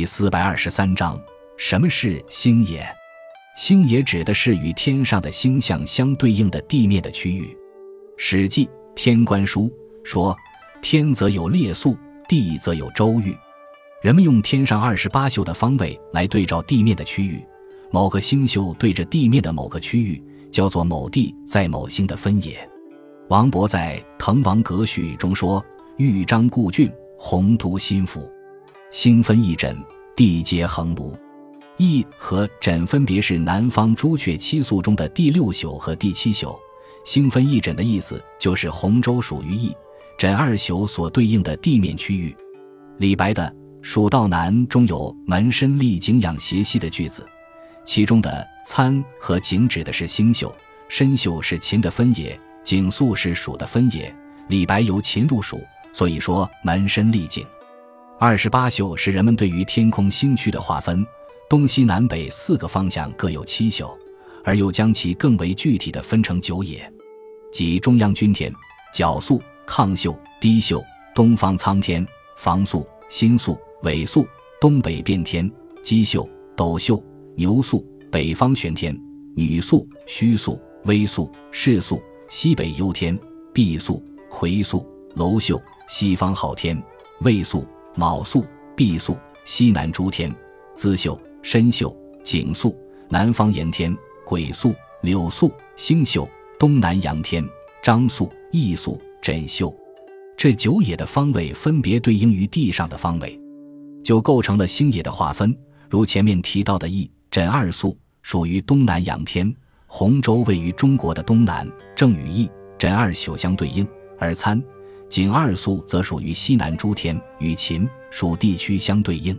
第四百二十三章：什么是星野？星野指的是与天上的星象相对应的地面的区域。《史记·天官书》说：“天则有列宿，地则有周域。”人们用天上二十八宿的方位来对照地面的区域，某个星宿对着地面的某个区域，叫做某地在某星的分野。王勃在《滕王阁序》中说：“豫章故郡，洪都新府。”星分翼轸，地接衡庐。翼和轸分别是南方朱雀七宿中的第六宿和第七宿。星分翼轸的意思就是洪州属于翼、轸二宿所对应的地面区域。李白的《蜀道难》中有“门深历景仰斜溪”的句子，其中的“参”和“景”指的是星宿，申宿是秦的分野，景宿是蜀的分野。李白由秦入蜀，所以说门深历景。二十八宿是人们对于天空星区的划分，东西南北四个方向各有七宿，而又将其更为具体的分成九野，即中央君天、角宿、亢宿、低宿、东方苍天、房宿、星宿、尾宿、东北变天、箕宿、斗宿、牛宿、北方玄天、女宿、虚宿、微宿、世宿、西北幽天、毕宿、魁宿、楼宿、西方昊天、未宿。卯宿、毕宿、西南诸天、资宿、申宿、景宿、南方炎天、癸宿、柳宿、星宿、东南阳天、张宿、羿宿、枕宿，这九野的方位分别对应于地上的方位，就构成了星野的划分。如前面提到的羿、枕二宿属于东南阳天，洪州位于中国的东南，正与羿、枕二宿相对应，而参。景二宿则属于西南诸天，与秦蜀地区相对应。